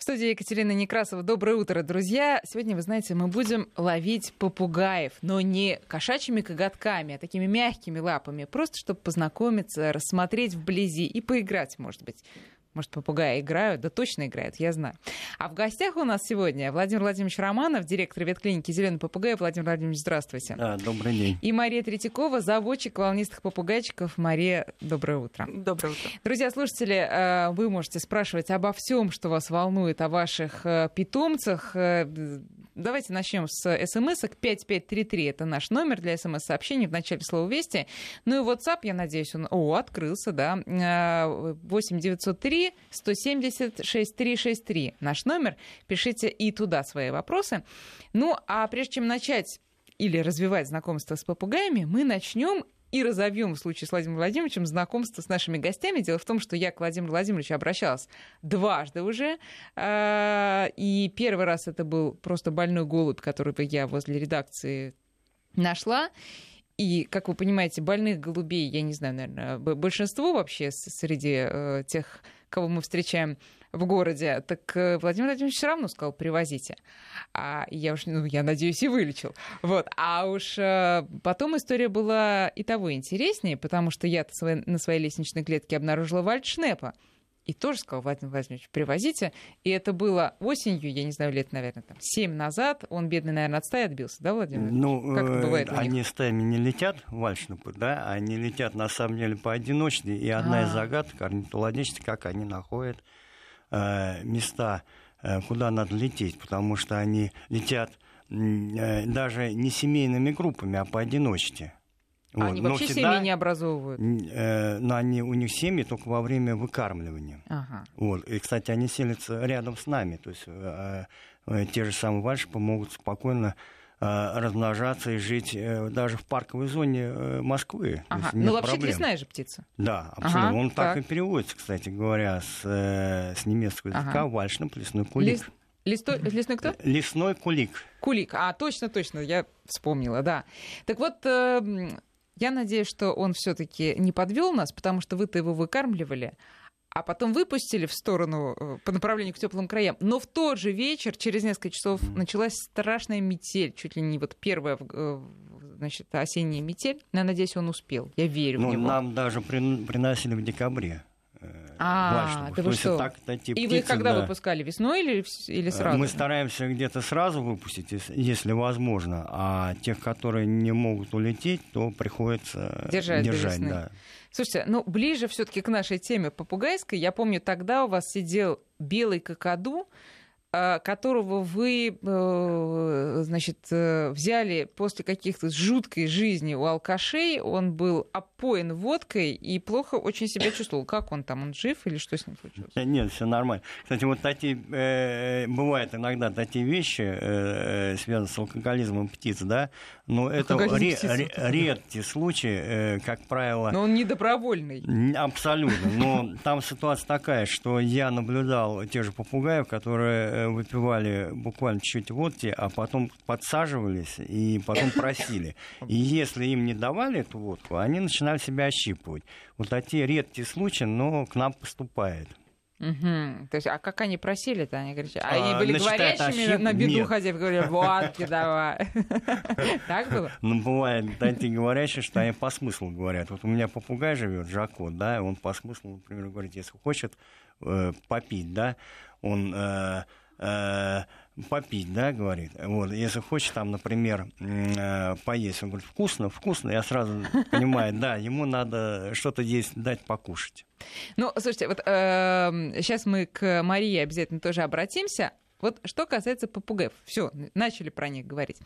В студии Екатерина Некрасова. Доброе утро, друзья. Сегодня, вы знаете, мы будем ловить попугаев, но не кошачьими коготками, а такими мягкими лапами, просто чтобы познакомиться, рассмотреть вблизи и поиграть, может быть. Может, попугаи играют? Да точно играют, я знаю. А в гостях у нас сегодня Владимир Владимирович Романов, директор ветклиники «Зеленый попугай». Владимир Владимирович, здравствуйте. Да, добрый день. И Мария Третьякова, заводчик волнистых попугайчиков. Мария, доброе утро. Доброе утро. Друзья, слушатели, э, вы можете спрашивать обо всем, что вас волнует, о ваших э, питомцах. Давайте начнем с смс 5533. Это наш номер для смс-сообщений в начале слова «Вести». Ну и WhatsApp, я надеюсь, он... О, открылся, да. 8903 170 6363 наш номер. Пишите и туда свои вопросы. Ну, а прежде чем начать или развивать знакомство с попугаями, мы начнем и разовьем в случае с Владимиром Владимировичем знакомство с нашими гостями. Дело в том, что я к Владимиру Владимировичу обращалась дважды уже. А, и первый раз это был просто больной голубь, который я возле редакции нашла. И, как вы понимаете, больных голубей, я не знаю, наверное, большинство вообще среди э, тех кого мы встречаем в городе, так э, Владимир Владимирович все равно сказал, привозите. А я уж, ну, я надеюсь, и вылечил. Вот. А уж э, потом история была и того интереснее, потому что я на своей лестничной клетке обнаружила вальдшнепа. И тоже сказал, Владимир Владимирович, привозите. И это было осенью, я не знаю, лет, наверное, там, 7 назад. Он, бедный, наверное, от стаи отбился, да, Владимир? Ну, как это бывает они стаями не летят, вальшнупы, да, они летят, на самом деле, поодиночке. И одна А-а-а. из загадок орнитологических, как они находят э, места, э, куда надо лететь, потому что они летят э, даже не семейными группами, а поодиночке. Вот. Они вообще всегда, семьи не образовывают? Э, но они, у них семьи только во время выкармливания. Ага. Вот. И, кстати, они селятся рядом с нами. То есть э, э, те же самые вальшипы могут спокойно э, размножаться и жить э, даже в парковой зоне э, Москвы. Ага. Ну, вообще лесная же птица. Да, абсолютно. Ага, Он так. так и переводится, кстати говоря, с, э, с немецкого языка ага. вальшнап, лесной кулик. Лес... Листо... Лесной кто? Лесной кулик. Кулик. А, точно, точно, я вспомнила, да. Так вот, я надеюсь, что он все-таки не подвел нас, потому что вы-то его выкармливали, а потом выпустили в сторону э, по направлению к теплым краям. Но в тот же вечер, через несколько часов, началась страшная метель, чуть ли не вот первая э, значит, осенняя метель. Я надеюсь, он успел. Я верю ну, в него. Нам даже приносили в декабре. А, да вы что? Так, эти и птицы, вы когда да. выпускали? Весной или, или э, сразу? Мы стараемся где-то сразу выпустить, если возможно. А тех, которые не могут улететь, то приходится держать. держать да. Слушайте, ну ближе все-таки к нашей теме попугайской. Я помню, тогда у вас сидел белый какаду, которого вы, э, значит, э, взяли после каких-то жуткой жизни у алкашей, он был опоен водкой и плохо очень себя чувствовал. Как он там, он жив или что с ним случилось? Нет, все нормально. Кстати, вот такие, э, бывают иногда такие вещи, э, связанные с алкоголизмом птиц, да, но это ре- ре- редкие случаи, э, как правило. Но он не добровольный. Абсолютно. Но там ситуация такая, что я наблюдал тех же попугаев, которые Э, выпивали буквально чуть-чуть водки, а потом подсаживались и потом просили. И если им не давали эту водку, они начинали себя ощипывать. Вот такие редкие случаи, но к нам поступает. Угу. То есть, а как они просили-то? Они говорят, а они были говорящими ощип... на беду хозяев, говорили, водки давай. Так было? Ну, бывает такие говорящие, что они по смыслу говорят. Вот у меня попугай живет, Жако, да, он по смыслу, например, говорит, если хочет э, попить, да, он э, попить, да, говорит. Вот, если хочешь там, например, э, поесть, он говорит, вкусно, вкусно, я сразу понимаю, да, ему надо что-то здесь дать покушать. Ну, слушайте, вот сейчас мы к Марии обязательно тоже обратимся. Вот что касается попугаев, все, начали про них говорить.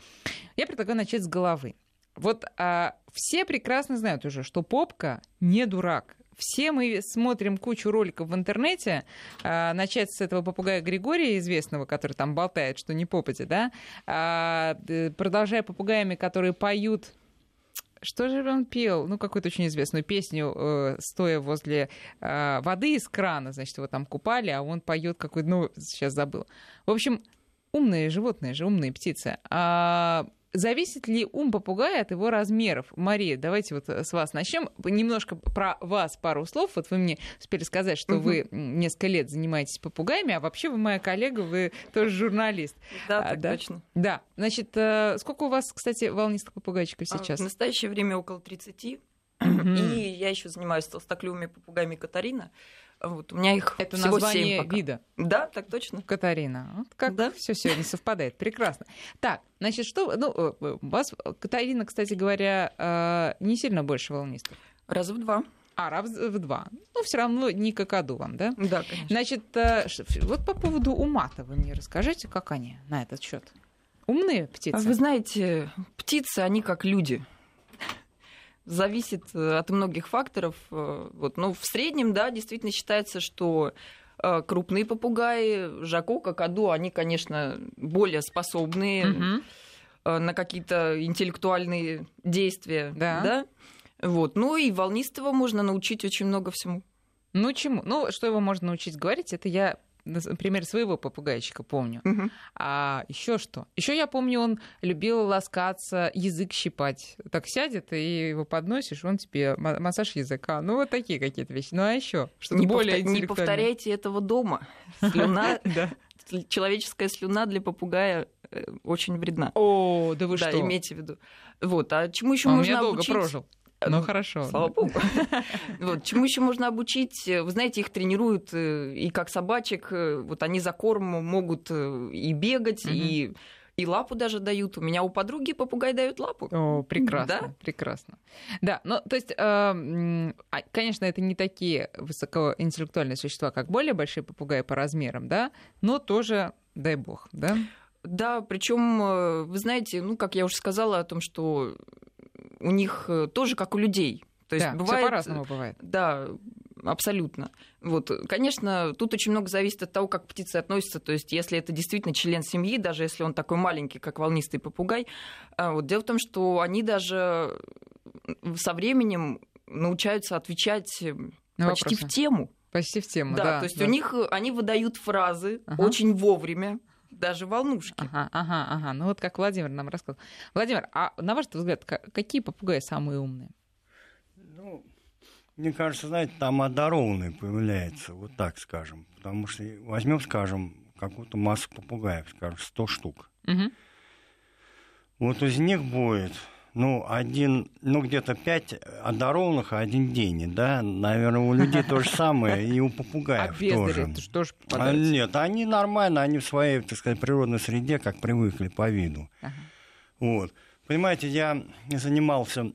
Я предлагаю начать с головы. Вот а, все прекрасно знают уже, что попка не дурак. Все мы смотрим кучу роликов в интернете, а, начать с этого попугая Григория известного, который там болтает, что не попади, да, а, продолжая попугаями, которые поют что же он пел? Ну, какую-то очень известную песню, э, стоя возле э, воды из крана, значит, его там купали, а он поет какой-то, ну, сейчас забыл. В общем, умные животные же, умные птицы. А зависит ли ум попугая от его размеров? Мария, давайте вот с вас начнем. Немножко про вас пару слов. Вот вы мне успели сказать, что угу. вы несколько лет занимаетесь попугаями, а вообще вы моя коллега, вы тоже журналист. Да, а, так да? точно. Да. Значит, э, сколько у вас, кстати, волнистых попугайчиков а, сейчас? В настоящее время около 30. И я еще занимаюсь толстоклювыми попугаями Катарина. Вот, у меня их Это всего название 7 пока. вида. Да, так точно. Катарина. Вот как да? все сегодня совпадает. Прекрасно. Так, значит, что... Ну, э, э, вас, Катарина, кстати говоря, э, не сильно больше волнистых. Раза в два. А, раз в два. Ну, все равно не какаду вам, да? Да, конечно. Значит, вот по поводу ума-то вы мне расскажите, как они на этот счет. Умные птицы? Вы знаете, птицы, они как люди зависит э, от многих факторов. Э, вот. Но в среднем, да, действительно считается, что э, крупные попугаи, жако, какаду, они, конечно, более способные угу. на какие-то интеллектуальные действия. Да. да? Вот. Ну и волнистого можно научить очень много всему. Ну чему? Ну, что его можно научить говорить, это я например, своего попугайчика помню. Угу. А еще что? Еще я помню, он любил ласкаться, язык щипать. Так сядет, и его подносишь, он тебе массаж языка. Ну, вот такие какие-то вещи. Ну, а еще что-то не более повтор... Не повторяйте этого дома. Слюна, человеческая слюна для попугая э, очень вредна. О, да вы да, что? имейте в виду. Вот, а чему еще можно обучить? долго прожил. Ну хорошо. Слава богу. Вот, чему еще можно обучить? Вы знаете, их тренируют э, и как собачек. Э, вот они за корм могут э, и бегать, и и лапу даже дают. У меня у подруги попугай дают лапу. О, прекрасно, да? прекрасно. Да, ну, то есть, э, конечно, это не такие высокоинтеллектуальные существа, как более большие попугаи по размерам, да, но тоже, дай бог, да? Да, причем, вы знаете, ну, как я уже сказала о том, что у них э, тоже как у людей. То есть да, бывает, по-разному бывает. Да, абсолютно. Вот, конечно, тут очень много зависит от того, как птицы относятся. То есть, если это действительно член семьи, даже если он такой маленький, как волнистый попугай, а, вот дело в том, что они даже со временем научаются отвечать На почти вопросы. в тему. Почти в тему, да. да то есть да. у них они выдают фразы ага. очень вовремя даже волнушки. Ага, ага, ага. Ну вот как Владимир нам рассказал. Владимир, а на ваш взгляд, какие попугаи самые умные? Ну, мне кажется, знаете, там одарованные появляются, вот так скажем. Потому что возьмем, скажем, какую-то массу попугаев, скажем, 100 штук. Угу. Вот из них будет ну, один, ну, где-то пять одарованных, а один день, да? Наверное, у людей то же самое, и у попугаев а тоже. Это что же а, Нет, они нормально, они в своей, так сказать, природной среде, как привыкли по виду. Ага. Вот. Понимаете, я занимался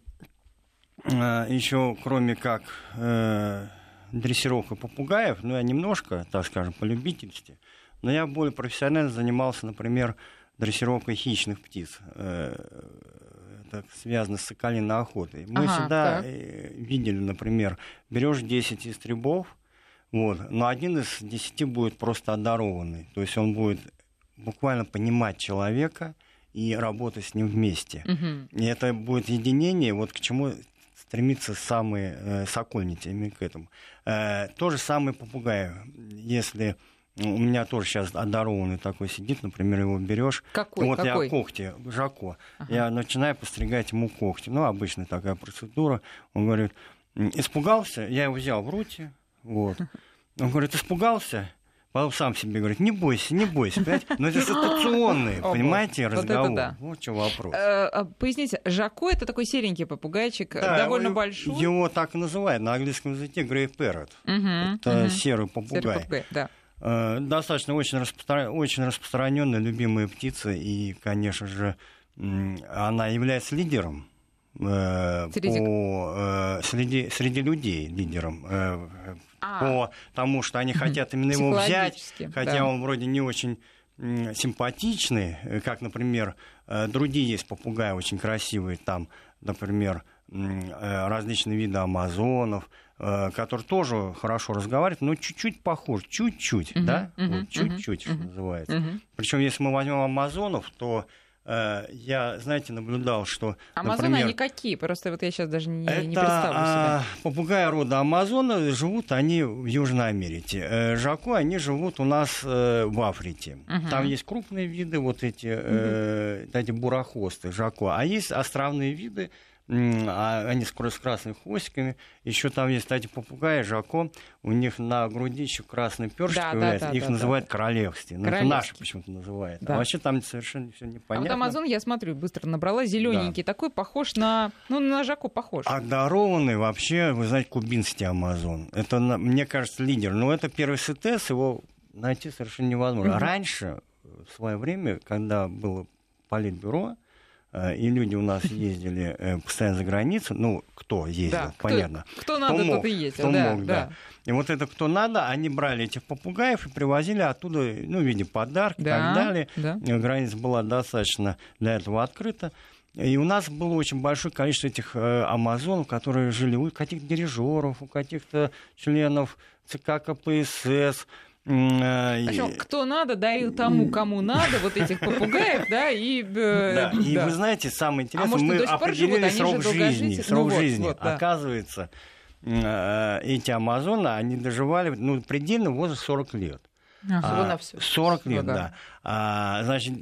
э, еще, кроме как э, дрессировкой попугаев, ну, я немножко, так скажем, по любительности, но я более профессионально занимался, например, дрессировкой хищных птиц. Э, это связано с соколиной охотой. Мы ага, всегда так. Э, видели, например, берешь 10 истребов, вот, но один из 10 будет просто одарованный. То есть он будет буквально понимать человека и работать с ним вместе. Угу. И это будет единение, вот к чему стремится самые э, сокольники именно к этому. Э, то же самое попугай. Если у меня тоже сейчас одарованный такой сидит, например, его берешь. Какой? Вот Какой? я когти, Жако. Ага. Я начинаю постригать ему когти. Ну, обычная такая процедура. Он говорит, испугался, я его взял в руки. Вот. Он говорит, испугался? Потом сам себе говорит, не бойся, не бойся. Понимаете? Но это ситуационный, понимаете, разговор. Вот, да. вот что вопрос. Э, а, поясните, Жако это такой серенький попугайчик, да, довольно большой. Его так и называют на английском языке грей паррот. это серый попугай. Серый попугай да. Э, достаточно очень, распростран... очень распространенная любимая птица, и, конечно же, она является лидером э, среди... по, э, среди, среди людей лидером. А, по тому, что они хотят именно его взять, хотя да. он вроде не очень симпатичный, как, например, другие есть попугаи очень красивые, там, например, различные виды амазонов, который тоже хорошо разговаривает, но чуть-чуть похож, чуть-чуть, uh-huh, да, uh-huh, вот, чуть-чуть, uh-huh, называется. Uh-huh. Причем, если мы возьмем амазонов, то э, я, знаете, наблюдал, что, Амазоны, например, они какие? Просто вот я сейчас даже не, это, не представлю а, себе. попугаи рода Амазона живут они в Южной Америке. Э, Жако, они живут у нас э, в Африке. Мгм. Там есть крупные виды, вот эти, э, эти бурохосты, жако. А есть островные виды, а они с крас- с красными хвостиками. Еще там есть, кстати, попугаи, жако. У них на груди еще красный першик Да, да, появляется. да, Их да, называют королевские. Ну, это наши почему-то называют. Да. А вообще там совершенно все А непонятно. вот Амазон, я смотрю, быстро набрала, зелененький, такой похож на, ну, на Жако похож. Одарованный вообще, вы знаете, кубинский Амазон. Это, мне кажется, лидер. Но это первый СТС, его найти совершенно невозможно. Мгм. Раньше, в свое время, когда было политбюро, и люди у нас ездили э, постоянно за границу, ну, кто ездил, Да, кто- понятно. Кто надо, мог, тот и ездил. кто да, мог, да. да. И вот это кто надо, они брали этих попугаев и привозили оттуда, ну, в виде подарка и Да, так далее. да. Э, Граница была достаточно для этого открыта. И у нас было очень большое количество этих э, амазонов, которые жили у каких-то дирижеров, у каких-то членов ЦК КПСС. М, э, и- кто надо, дарил тому, кому надо, вот этих попугаев, да, и... э, Да, и вы знаете, самое интересное, может, и мы определили срок жизни. Срок Ну вот, жизни. Оказывается, э, эти амазоны, они доживали, ну, предельно возраст 40 лет. Всего-навсего. 40 лет, Ну да. да. А, значит,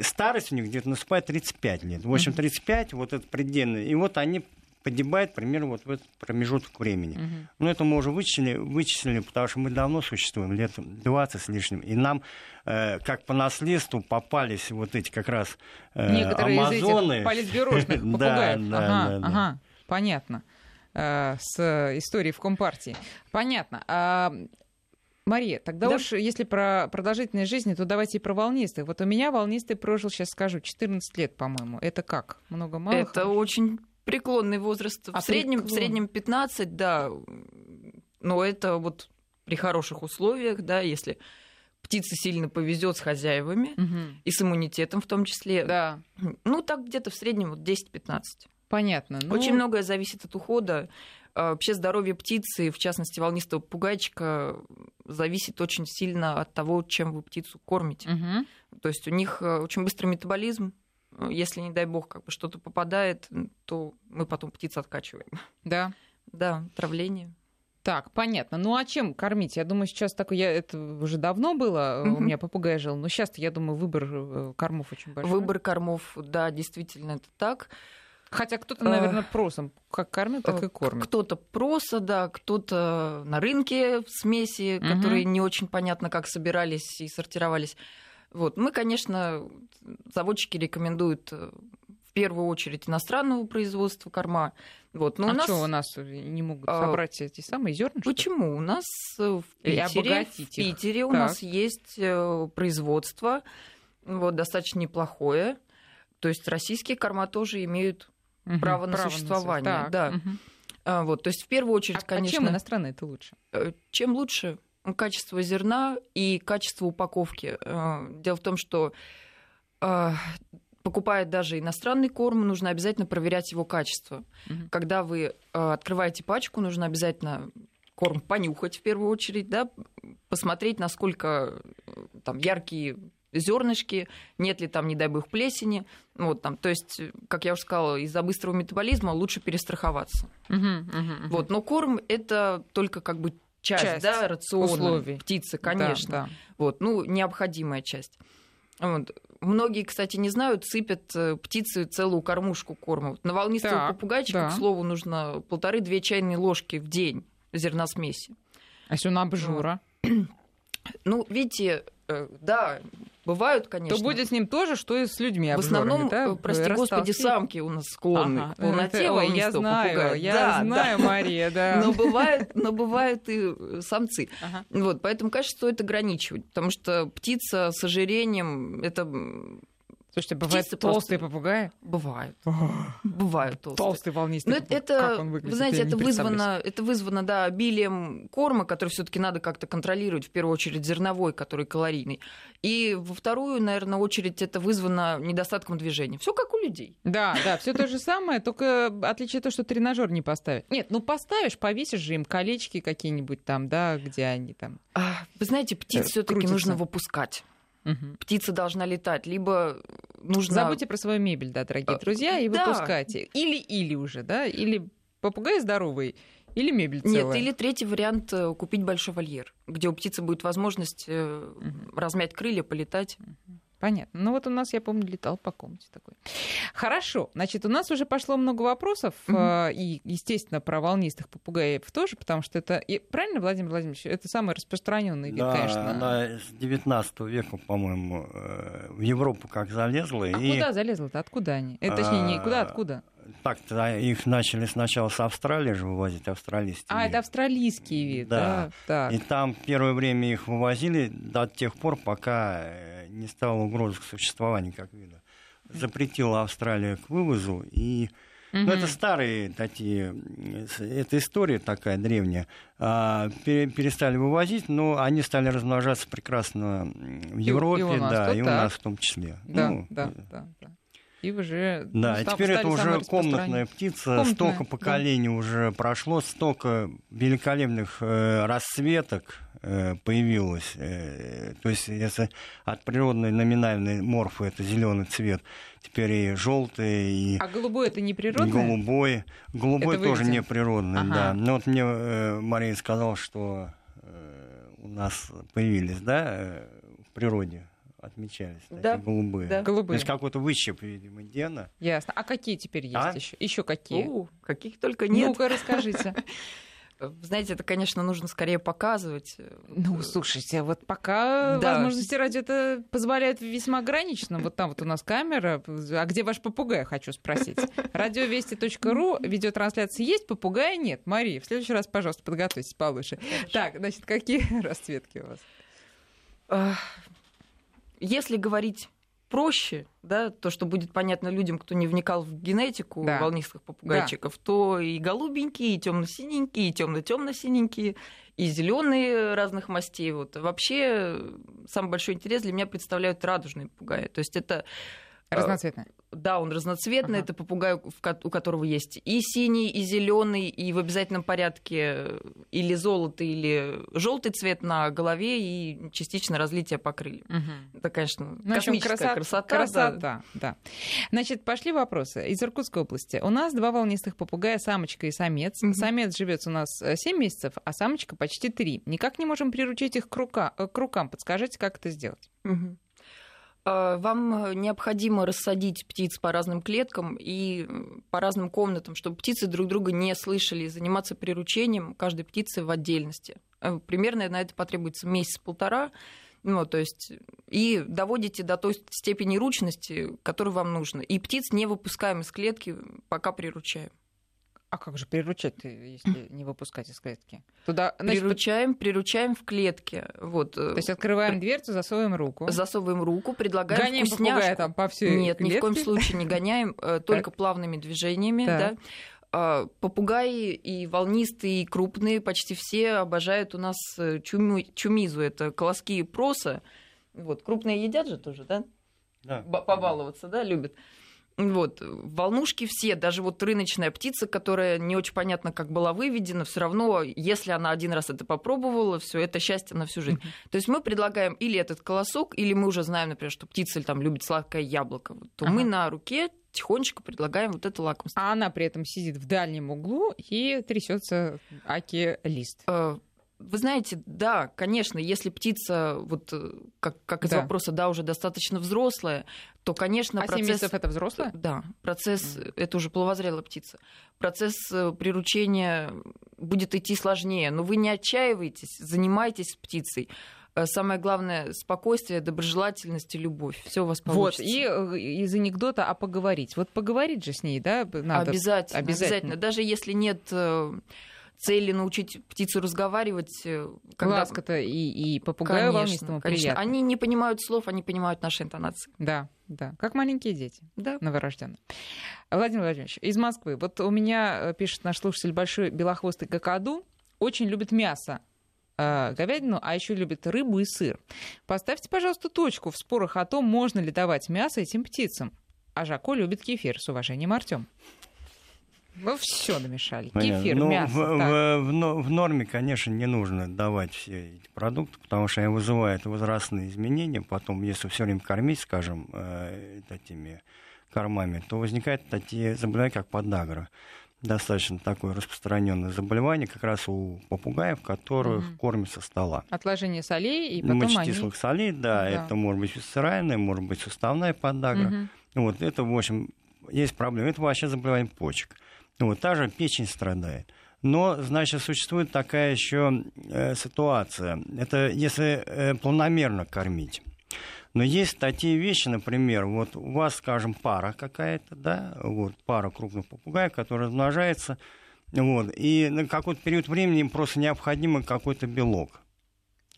старость у них где-то наступает 35 лет. В общем, 35, вот это предельно. И вот они погибают примерно вот в этот промежуток времени. Мгм. Ну, это мы уже вычислили, вычислили, потому что мы давно существуем, лет 20 с лишним. И нам, э, как по наследству, попались вот эти как раз э, Некоторые амазоны. из этих политбюрошных Да, попугаев. да, ага, да, да. ага, понятно. Э, С историей в Компартии. Понятно. А, Мария, тогда Да. уж если про продолжительность жизни, то давайте и про волнистых. Вот у меня волнистый прожил, сейчас скажу, 14 лет, по-моему. Это как? Много-мало? Это хорошо? очень преклонный возраст. А, в, среднем, в среднем 15, да. Но это вот при хороших условиях, да, если птице сильно повезет с хозяевами Мгм. и с иммунитетом в том числе. Да, Ну, так где-то в среднем вот 10-15. понятно. Ну, Очень многое зависит от ухода. А, Вообще здоровье птицы, в частности волнистого попугайчика, зависит очень сильно от того, чем вы птицу кормите. мгм. То есть у них э, очень быстрый метаболизм. Э, Если, не дай бог, как бы что-то попадает, то мы потом птицу откачиваем. Да. Да, травление. Так, понятно. Ну а чем кормить? Я думаю, сейчас такое, я, это уже давно было, э, у меня попугай жил, но сейчас, я думаю, выбор э, кормов очень большой. Выбор кормов, да, действительно, это так. Хотя кто-то, наверное, просом как кормит, так и кормит. Кто-то проса, да, кто-то на рынке смеси, Мгм. которые не очень понятно, как собирались и сортировались. Вот. Мы, конечно, заводчики рекомендуют э, в первую очередь иностранного производства корма. Вот. Но а у нас... что у нас не могут А, собрать эти самые зерна? что? Почему? У нас э, в Питере, в. Питере у Так. нас есть э, производство вот, достаточно неплохое. То есть российские корма тоже имеют Мгм, право на право существование, так, да. А, вот, то есть в первую А, очередь, а конечно, чем иностранные это лучше? э, чем лучше качество зерна и качество упаковки. Э, Дело в том, что э, покупая даже иностранный корм, нужно обязательно проверять его качество. Мгм. Когда вы э, открываете пачку, нужно обязательно корм понюхать в первую очередь, да, посмотреть, насколько там яркие зернышки, нет ли там, не дай бог, плесени. Вот, там, то есть, как я уже сказала, из-за быстрого метаболизма лучше перестраховаться. Мгм, мгм, мгм. Вот, но корм это только как бы часть, Часть да, рациона условий. птицы, Да, конечно. да. Вот, ну, необходимая часть. Вот. Многие, кстати, не знают, сыпят э, птицы целую кормушку корма. На волнистого Так, попугайчика, да. к слову, нужно полторы-две чайные ложки в день зерносмеси. А если он обжора, Ну, видите, э, да, бывают, конечно. то будет с ним тоже, что и с людьми в основном, да? э, прости господи, Растолстеть. самки у нас склонны Ага. к полноте ой, я знаю, попугая. я Да, да. знаю, Мария, да. Но бывают, но бывают и э, самцы. Ага. Вот, поэтому, конечно, стоит ограничивать, потому что птица с ожирением это Слушайте, бывают Птицы толстые просто- попугаи? бывает. Бывают толстые. Толстый волнистый Но это, попугай. это, Как он выглядит? вы знаете, это вызвано, это вызвано, да, обилием корма, который все-таки надо как-то контролировать, в первую очередь зерновой, который калорийный. И во вторую, наверное, очередь это вызвано недостатком движения. Все как у людей. Да, да, все то же самое, только отличие то, что тренажер не поставить. Нет, ну поставишь, повесишь же им колечки какие-нибудь там, да, где они там. А, Вы знаете, птиц Э, все-таки нужно выпускать. Угу. Птица должна летать, либо нужно... Забудьте про свою мебель, да, дорогие а, друзья, и да. выпускайте. Или-или уже, да, или попугай здоровый, или мебель целая? Нет, или третий вариант э, купить большой вольер, где у птицы будет возможность угу. размять крылья, полетать. Угу. Понятно. Ну вот у нас, я помню, летал по комнате такой. Хорошо. Значит, у нас уже пошло много вопросов. Э, и, естественно, про волнистых попугаев тоже, потому что это... И, правильно, Владимир Владимирович? Это самый распространенный вид, да, конечно. она с 19 века, по-моему, в Европу как залезла. А и... куда залезла-то? Откуда они? Это, точнее, не куда, откуда? Так-то их начали сначала с Австралии же вывозить, австралийские. А, это австралийский вид, да. да. Так. И там первое время их вывозили до тех пор, пока э, не стало угрозы к существованию как вида. Запретила Австралия к вывозу, и Угу. Ну, это старые такие, это история такая древняя. А, перестали вывозить, но они стали размножаться прекрасно в Европе, и, и нас, да, и у нас в том числе. Да, ну, да, да, да и уже да, ну, теперь это уже комнатная птица, комнатная, столько поколений да. уже прошло, столько великолепных э, расцветок э, появилось. Э, то есть, если от природной номинальной морфы это зеленый цвет, теперь и желтый, и а голубой это не природный? Голубой, голубой это тоже не природный, ага. да. Но вот мне э, Мария сказала, что э, у нас появились, да, э, в природе отмечались, да. такие голубые. Да. голубые. То есть какой-то выщеп, видимо, гена. Ясно. А какие теперь есть а? еще? Еще какие? У, каких только нет. Ну-ка, расскажите. Знаете, это, конечно, нужно скорее показывать. Ну, слушайте, вот пока да. возможности радио это позволяют весьма ограниченно. Вот там вот у нас камера. А где ваш попугай, хочу спросить? Радиовести.ру, видеотрансляции есть, попугая нет. Мария, в следующий раз, пожалуйста, подготовьтесь получше. Хорошо. Так, значит, какие расцветки у вас? Если говорить проще, да, то, что будет понятно людям, кто не вникал в генетику да. волнистых попугайчиков, да. то и голубенькие, и темно-синенькие, и темно-темно-синенькие, и зеленые разных мастей. Вот. Вообще, самый большой интерес для меня представляют радужные попугаи. То есть это э, Разноцветные. Да, он разноцветный. Ага. Это попугай, у которого есть и синий, и зеленый, и в обязательном порядке или золотый, или желтый цвет на голове, и частично разлитие по крыльям. Угу. Это, конечно, ну, космическая красота. Красота, красота да. да. Значит, пошли вопросы. Из Иркутской области. У нас два волнистых попугая, самочка и самец. Угу. Самец живет у нас 7 э, месяцев, а самочка почти 3. Никак не можем приручить их к, рука, э, к рукам. Подскажите, как это сделать? Угу. Э, вам необходимо рассадить птиц по разным клеткам и по разным комнатам, чтобы птицы друг друга не слышали, и заниматься приручением каждой птицы в отдельности. Э, примерно на это потребуется месяц-полтора. Ну, то есть, и доводите до той степени ручности, которую вам нужно. И птиц не выпускаем из клетки, пока приручаем. А как же приручать, если не выпускать из клетки? Туда, значит, приручаем, приручаем в клетке. Вот. То есть открываем При... дверцу, засовываем руку. Засовываем руку, предлагаем гоняем вкусняшку. там по всей Нет, клетке. ни в коем случае не гоняем, э, только плавными движениями. Да. А, попугаи и волнистые, и крупные, почти все обожают у нас э, чуму, чумизу. Это колоски проса. Вот, крупные едят же тоже, да? Да. Побаловаться, да, любят. Вот, волнушки все, даже вот рыночная птица, которая не очень понятно, как была выведена, все равно, если она один раз это попробовала, все это счастье на всю жизнь. Mm-hmm. То есть мы предлагаем или этот колосок, или мы уже знаем, например, что птица там любит сладкое яблоко, то ага. мы на руке тихонечко предлагаем вот это лакомство. А она при этом сидит в дальнем углу и трясется аки лист. Э, вы знаете, да, конечно, если птица, вот э, как, как из да. вопроса, да, уже достаточно взрослая, то, конечно, а процесс... 7 месяцев это взрослая? Да, процесс, mm. это уже половозрелая птица. Процесс э, приручения будет идти сложнее, но вы не отчаивайтесь, занимайтесь птицей э, самое главное спокойствие, доброжелательность и любовь. Все у вас получится. Вот, и из анекдота, а поговорить. Вот поговорить же с ней, да, надо. Обязательно, обязательно. обязательно. Даже если нет цели научить птицу разговаривать. Э, когда... Ласка-то и, и попугаю волнистому конечно. приятно. Они не понимают слов, они понимают наши интонации. Да, да. Как маленькие дети. Да. Новорожденные. Владимир Владимирович, из Москвы. Вот у меня, э, пишет наш слушатель, большой белохвостый какаду, очень любит мясо э, говядину, а еще любит рыбу и сыр. Поставьте, пожалуйста, точку в спорах о том, можно ли давать мясо этим птицам. А Жако любит кефир. С уважением, Артем. Вы все намешали. Понятно. Кефир, ну, мясо. В, в, в, в норме, конечно, не нужно давать все эти продукты, потому что они вызывают возрастные изменения. Потом, если все время кормить, скажем, э, такими кормами, то возникают такие заболевания, как подагра. Достаточно такое распространенное заболевание как раз у попугаев, которых Мгм. кормят со стола. Отложение солей, и потом они... Мочекислых солей, да, Да. это может быть висцеральная, может быть суставная подагра. Мгм. Вот это, в общем, есть проблема. Это вообще заболевание почек. Вот, та же печень страдает. Но, значит, существует такая еще э, ситуация. Это если э, планомерно кормить. Но есть такие вещи, например, вот у вас, скажем, пара какая-то, да, вот пара крупных попугаев, которая размножается, вот, и на какой-то период времени им просто необходим какой-то белок.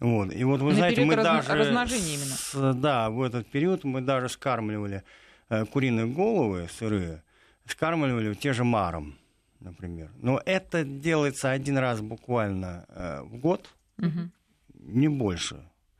Вот. И вот вы На знаете, мы разм- даже... с- да, в этот период мы даже скармливали э, куриные головы сырые, скармливали те же маром, например. Но это делается один раз буквально э, в год, Мгм. не больше.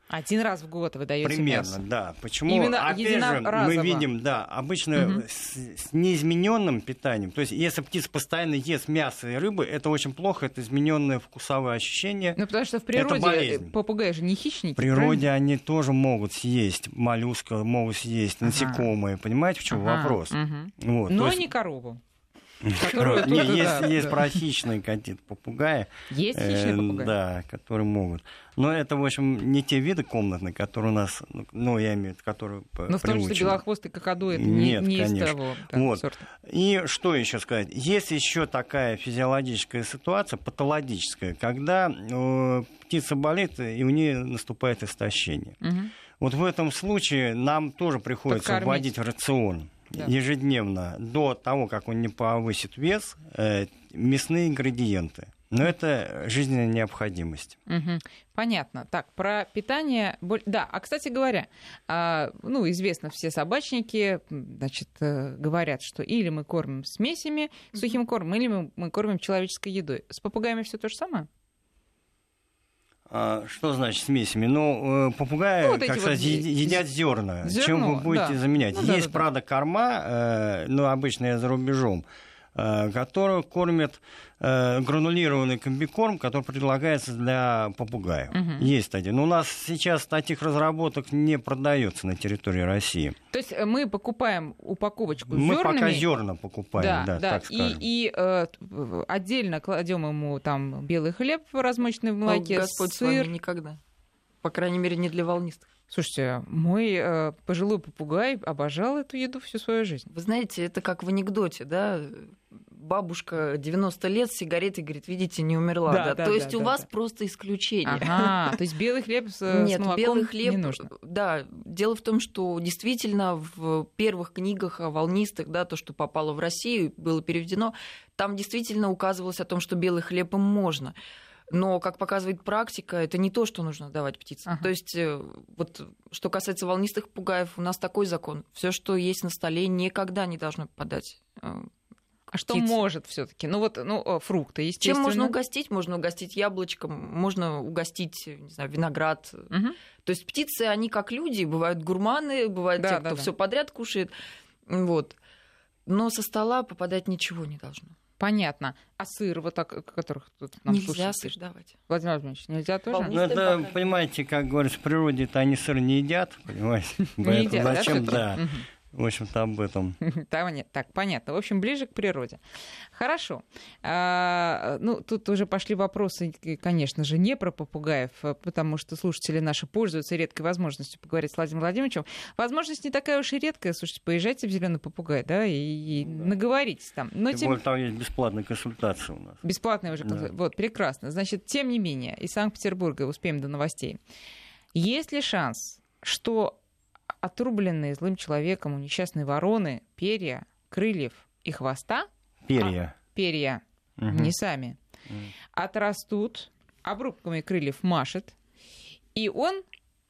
Один раз в год вы даете Примерно, мясо. да. Почему? Именно Опять же, единоразово. мы видим, да, обычно Мгм. с, с неизмененным питанием. То есть, если птица постоянно ест мясо и рыбы, это очень плохо, это измененное вкусовое ощущение. Ну, потому что в природе попугаи же не хищники. В природе они тоже могут съесть моллюска, могут съесть Ага. насекомые. Понимаете, в чем правильно? вопрос? Ага, мгм. Вот, Но есть- не корову. Которую Не, тоже, есть, да, есть да. прохищенные какие-то попугаи. Есть хищные э, попугаи. Да, которые могут. Но это, в общем, не те виды комнатные, которые у нас, ну, ну, я имею в виду, которые п- Но в том числе приучены. белохвостый какаду это не, Нет, не из конечно. того да, Вот. сорта. И что еще сказать? Есть еще такая физиологическая ситуация, патологическая, когда э, птица болит, и у нее наступает истощение. Мгм. Вот в этом случае нам тоже приходится Подкормить. вводить в рацион Да. ежедневно до того, как он не повысит вес, э, мясные ингредиенты. Но это жизненная необходимость. Мгм. Понятно. Так, про питание... боль- Да, а, кстати говоря, а, ну, известно, все собачники, значит, э, говорят, что или мы кормим смесями, сухим кормом, или мы, мы кормим человеческой едой. С попугаями все то же самое? А, Что значит смесями? Ну, э, попугаи, Ну, вот как вот сказать, е- едят зерна. зерно, Чем вы будете да. заменять? Ну, Есть, да, да. правда, корма, э, ну, обычно я за рубежом, э, которые кормят э, гранулированный комбикорм, который предлагается для попугаев. Мгм. Есть один. Но у нас сейчас таких разработок не продается на территории России. То есть э, мы покупаем упаковочку Мы зернами, пока зерна покупаем, Да, да, да. так И, скажем. и э, в- отдельно кладем ему там белый хлеб, размоченный в молоке, Господь с вами сыр. никогда. По крайней мере, не для волнистых. Слушайте, мой э, пожилой попугай обожал эту еду всю свою жизнь. Вы знаете, это как в анекдоте, да? Бабушка 90 лет с сигаретой говорит, видите, не умерла. Да, Да, да, То да, есть у да, вас да. просто исключение. Ага, то есть белый хлеб с, э, с Нет, молоком белый хлеб, не нужно. да. Дело в том, что действительно в первых книгах о волнистых, да, то, что попало в Россию, было переведено, там действительно указывалось о том, что белый хлеб им можно. Но, как показывает практика, это не то, что нужно давать птицам. Ага. То есть, э, вот что касается волнистых попугаев, у нас такой закон. Все, что есть на столе, никогда не должно попадать. А что птицы. может все-таки? Ну вот, ну э, фрукты, естественно. Чем можно угостить? Можно угостить яблочком, можно угостить, не знаю, виноград. Мгм. То есть птицы, они как люди, бывают гурманы, бывают Да, те, да, кто да. все подряд кушает. Вот. Но со стола попадать ничего не должно. Понятно. А сыр, вот так, которых тут нам Нельзя слушатели сыр давать. Владимир Владимирович, нельзя тоже? Ну, это, пока. понимаете, как говорится, в природе-то они сыр не едят, понимаете? Не Поэтому едят, да, зачем, да. В общем-то, об этом. Там нет. Так, понятно. В общем, ближе к природе. Хорошо. А, ну, тут уже пошли вопросы, конечно же, не про попугаев, а потому что слушатели наши пользуются редкой возможностью поговорить с Владимиром Владимировичем. Возможность не такая уж и редкая. Слушайте, поезжайте в зеленый попугай, да, и, и наговоритесь там. Но Тем тем более, там есть бесплатная консультация у нас. Бесплатная уже. Да. консуль- Вот, прекрасно. Значит, тем не менее, из Санкт-Петербурга успеем до новостей. Есть ли шанс, что отрубленные злым человеком у несчастной вороны перья, крыльев и хвоста, Перья. перья Мгм. не сами, Мгм. отрастут, обрубками крыльев машет, и он,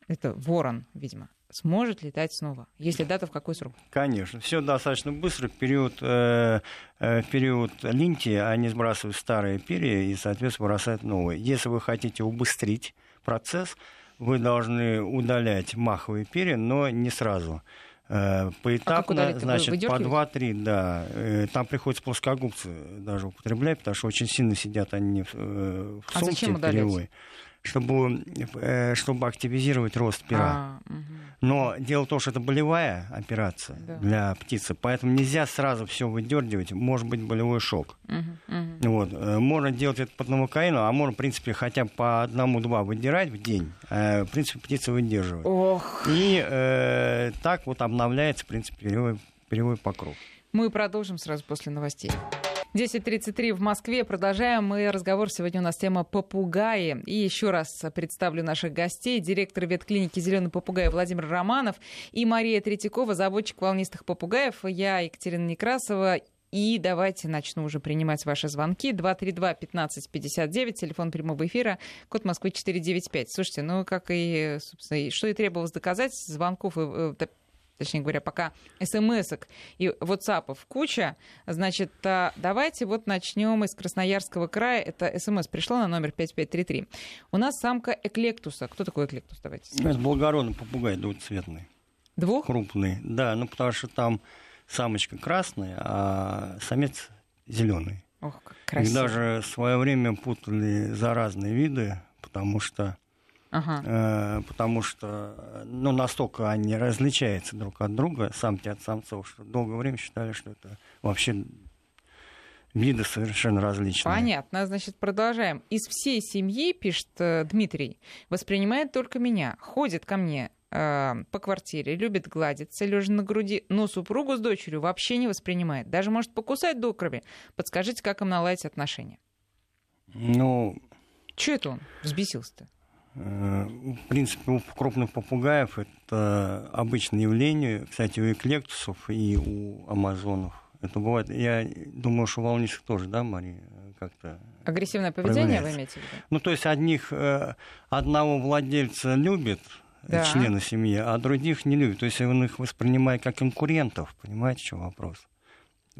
это ворон, видимо, сможет летать снова? Если дата в какой срок? Конечно, все достаточно быстро. В период, э, э, период линьки они сбрасывают старые перья и, соответственно, бросают новые. Если вы хотите убыстрить процесс, вы должны удалять маховые перья, но не сразу. Э, А Поэтапно? Вы значит, по выдергиваете? 2-3, да. Э, Там приходится плоскогубцы даже употреблять, потому что очень сильно сидят они в, э, в А сумке зачем удалять? перьевой, чтобы, чтобы активизировать рост пера. А, мгм. Но дело в том, что это болевая операция Да. для птицы, поэтому нельзя сразу все выдергивать, может быть болевой шок. Мгм, мгм. Вот. э, Можно делать это под новокаину, а можно, в принципе, хотя бы по одному-два выдирать в день. Э, В принципе, птица выдерживает. Ох, И э, так вот обновляется, в принципе, перьевой, перьевой покров. мы продолжим сразу после новостей. 10.33 в Москве. Продолжаем мы разговор. Сегодня у нас тема попугаи. И еще раз представлю наших гостей. Директор ветклиники «Зеленый попугай» Владимир Романов и Мария Третьякова, заводчик волнистых попугаев. Я Екатерина Некрасова. И давайте начну уже принимать ваши звонки. 232-1559, телефон прямого эфира, код Москвы 495. Слушайте, ну, как и, собственно, что и требовалось доказать, звонков, и, э, т- точнее говоря, пока смс и WhatsApp куча. Значит, а, давайте вот начнем из Красноярского края. Это смс пришло на номер 5533. У нас самка эклектуса. Кто такой эклектус? Давайте. Ну, Это благородный попугай двухцветный, Двух? крупный. Да, ну потому что там самочка красная, а самец зеленый. Ох, как красиво. даже в свое время путали за разные виды, потому что, Ага. э, потому что ну, настолько они различаются друг от друга, самки от самцов, что долгое время считали, что это вообще виды совершенно различные. Понятно, значит, продолжаем. Из всей семьи, пишет э, Дмитрий, воспринимает только меня. Ходит ко мне э, по квартире, любит гладиться, лежа на груди, но супругу с дочерью вообще не воспринимает. Даже может покусать до крови. Подскажите, как им наладить отношения? Ну, Че это он взбесился-то? Э, В принципе, у крупных попугаев это обычное явление. Кстати, у эклектусов и у амазонов. Это бывает. Я думаю, что волнистых тоже, да, Мария, как-то. Агрессивное поведение вы имеете в виду? Ну, то есть одних э, одного владельца любит э, Да. члены семьи, а других не любит. То есть он их воспринимает как конкурентов. Понимаете, что вопрос?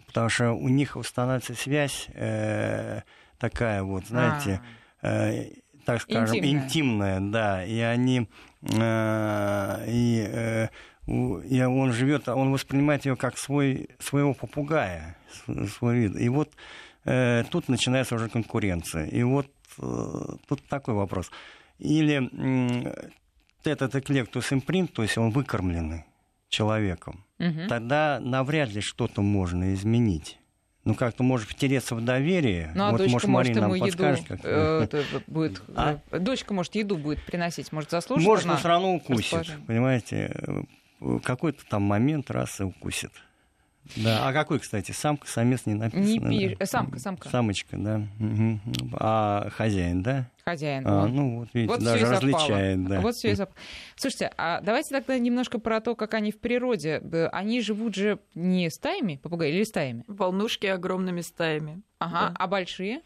Потому что у них становится связь э, такая вот, знаете, э, так скажем, Интимная. интимная, да, и они э, и, э, и он живет, он воспринимает ее как свой своего попугая, свой вид. И вот э, тут начинается уже конкуренция. И вот э, тут такой вопрос. Или м, этот эклектус импринт, то есть он выкормленный человеком, мгм. тогда навряд ли что-то можно изменить. Ну, как-то может втереться в доверие. Ну, а вот, дочка может, может Марина ему нам еду подскажет, как... э, будет. А? э, Дочка может еду будет приносить, может заслужить. Может, но она все равно укусит, понимаете? Э, Какой-то там момент раз и укусит. Да. А какой, кстати, самка, самец не написано? Не да? пиш- э, самка, самка. Самочка, да. Мгм. А хозяин, да? Хозяин. А, ну, вот видите, Вот даже различает, да. Вот всё и совпало. Слушайте, а давайте тогда немножко про то, как они в природе. Они живут же не стаями, попугаи, или стаями? Волнушки огромными стаями. Ага, Да. а большие?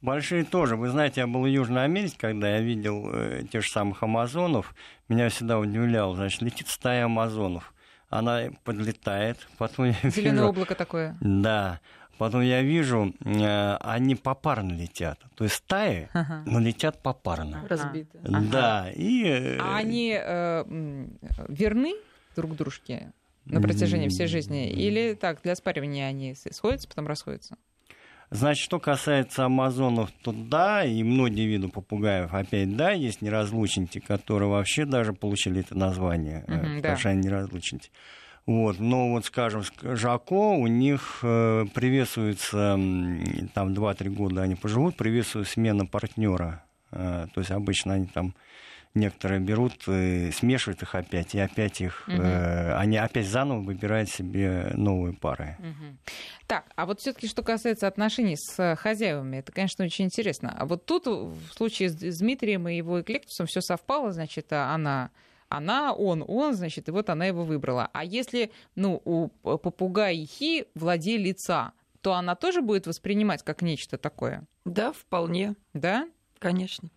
Большие тоже. Вы знаете, я был в Южной Америке, когда я видел э, тех же самых амазонов. Меня всегда удивляло. Значит, летит стая амазонов. Она подлетает, потом я Зеленое вижу... облако такое. Да. Потом я вижу, э, они попарно летят. То есть стаи, Ага. но летят попарно. Разбиты. Ага. Да. И, э, А они э, верны друг дружке на протяжении всей жизни? Или так, для спаривания они сходятся, потом расходятся? Значит, что касается амазонов, то да, и многие виды попугаев, опять да, есть неразлучники, которые вообще даже получили это название, э, Мгм, потому да. что они неразлучники. Вот, но вот, скажем, ск- Жако, у них э, приветствуется, там 2-3 года они поживут, приветствуется смена партнера. то есть обычно они там некоторые берут, и смешивают их опять, и опять их, Мгм. э, они опять заново выбирают себе новые пары. Мгм. Так, а вот все-таки что касается отношений с э, хозяевами, это, конечно, очень интересно. А вот тут в случае с с Дмитрием и его эклектусом все совпало, значит, а она она, он, он, значит, и вот она его выбрала. А если, ну, у п- попугаихи владелица, то она тоже будет воспринимать как нечто такое, Да, вполне, да? конечно.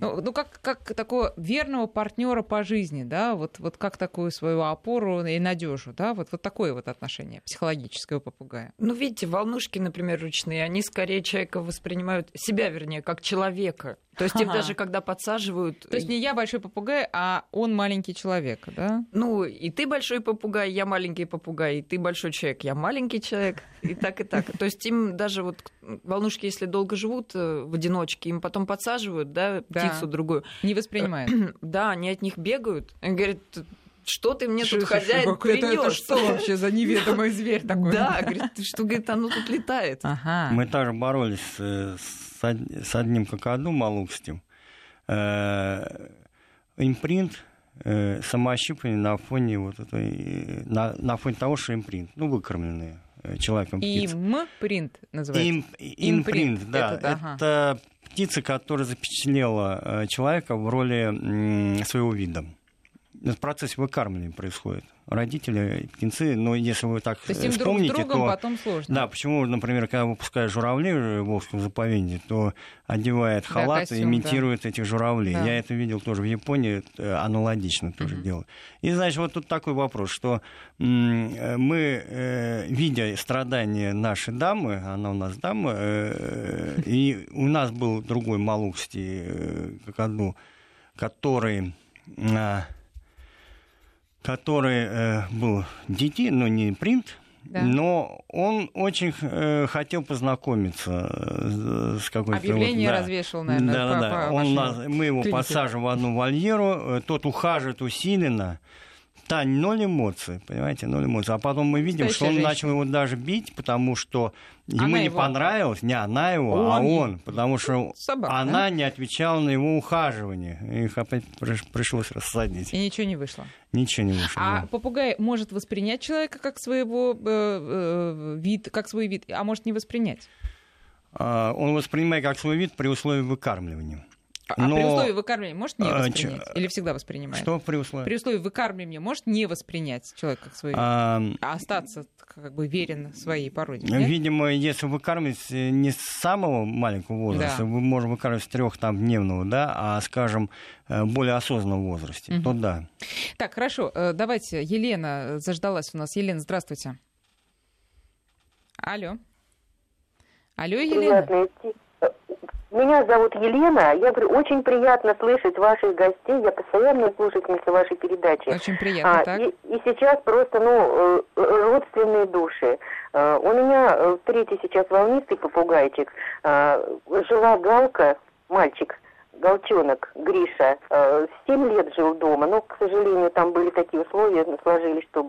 Ну, ну как, как такого верного партнера по жизни, да, вот, вот как такую свою опору и надежу, да, вот, вот такое вот отношение психологическое у попугая. Ну, видите, волнушки, например, ручные, они скорее человека воспринимают, себя, вернее, как человека. То есть их Ага. даже когда подсаживают... То есть не я большой попугай, а он маленький человек, да? Ну, и ты большой попугай, я маленький попугай, и ты большой человек, я маленький человек, и так, и так. То есть им даже вот волнушки, если долго живут э, в одиночке, им потом подсаживают, да, Да. птицу другую, Не воспринимает. да, они от них бегают, они говорят, что ты мне тут, Что- хозяин, что- это- это принёс?» что вообще за неведомый зверь такой? Да, говорит, «Ты что, говорит, оно тут летает. Ага. Мы также боролись э, с, од- с одним какаду малукстим. Э, импринт, э, самоощипывание на фоне вот этой, э, на, на фоне того, что импринт, ну, выкормленные человеком птицы. Им-принт называется. Им- импринт, да. это, ага. Это птица, которая запечатлела человека в роли своего вида. Это процесс выкармливания происходит. Родители, птенцы, но если вы так То есть им друг с вспомните, другом то... потом сложно. Да, почему, например, когда выпускают журавлей в Волжском заповеднике, то одевает Да, халат костюм, и имитирует этих журавлей. Да. Я это видел тоже в Японии, э, аналогично тоже Мгм. делают. И, значит, вот тут такой вопрос, что мы, э, видя страдания нашей дамы, она у нас дама, э, и у нас был другой Малуксти, э, как одну, который... который э, был детей, но не принт, Да. но он очень э, хотел познакомиться э, с какой-то... Объявление вот, да. развешивал, наверное, Да, по- да, да. по Он нас- мы его клинике. посаживаем в одну вольеру, э, тот ухаживает усиленно. Тань, ноль эмоций, понимаете, ноль эмоций. А потом мы видим, что он Настоящая начал его даже бить, потому что ему Она не его. понравилось, не она его, а Он. он, потому что Собака, она не отвечала на его ухаживание. Их опять приш- пришлось рассадить. И ничего не вышло. Ничего не вышло. А да. попугай может воспринять человека как своего э, э, вид, как свой вид, а может не воспринять. А, Он воспринимает как свой вид при условии выкармливания. А при Но- условии выкармливания может не А, воспринять? чё- Или всегда воспринимает? Что при условии? При условии выкармливания может не воспринять человек как свой вид, А, а остаться как бы верен своей породе. нет? Видимо, если выкармливать э, не с самого маленького возраста, Да. вы можете выкармливать с трех там дневного, да, а, скажем, э, более осознанном возрасте, Мгм. то да. Так, хорошо, э, давайте. Елена заждалась у нас. Елена, здравствуйте. Алло. Алло, Елена. Приятно идти. Меня зовут Елена. Я говорю, очень приятно слышать ваших гостей. Я постоянно слушательница вашей передачи. Очень приятно, А, так? и, и сейчас просто, ну, э, родственные души. Э, У меня э, третий сейчас волнистый попугайчик. Э, Жила Галка, мальчик, Галчонок, Гриша, э, семь лет жил дома, но, к сожалению, там были такие условия, сложились, что,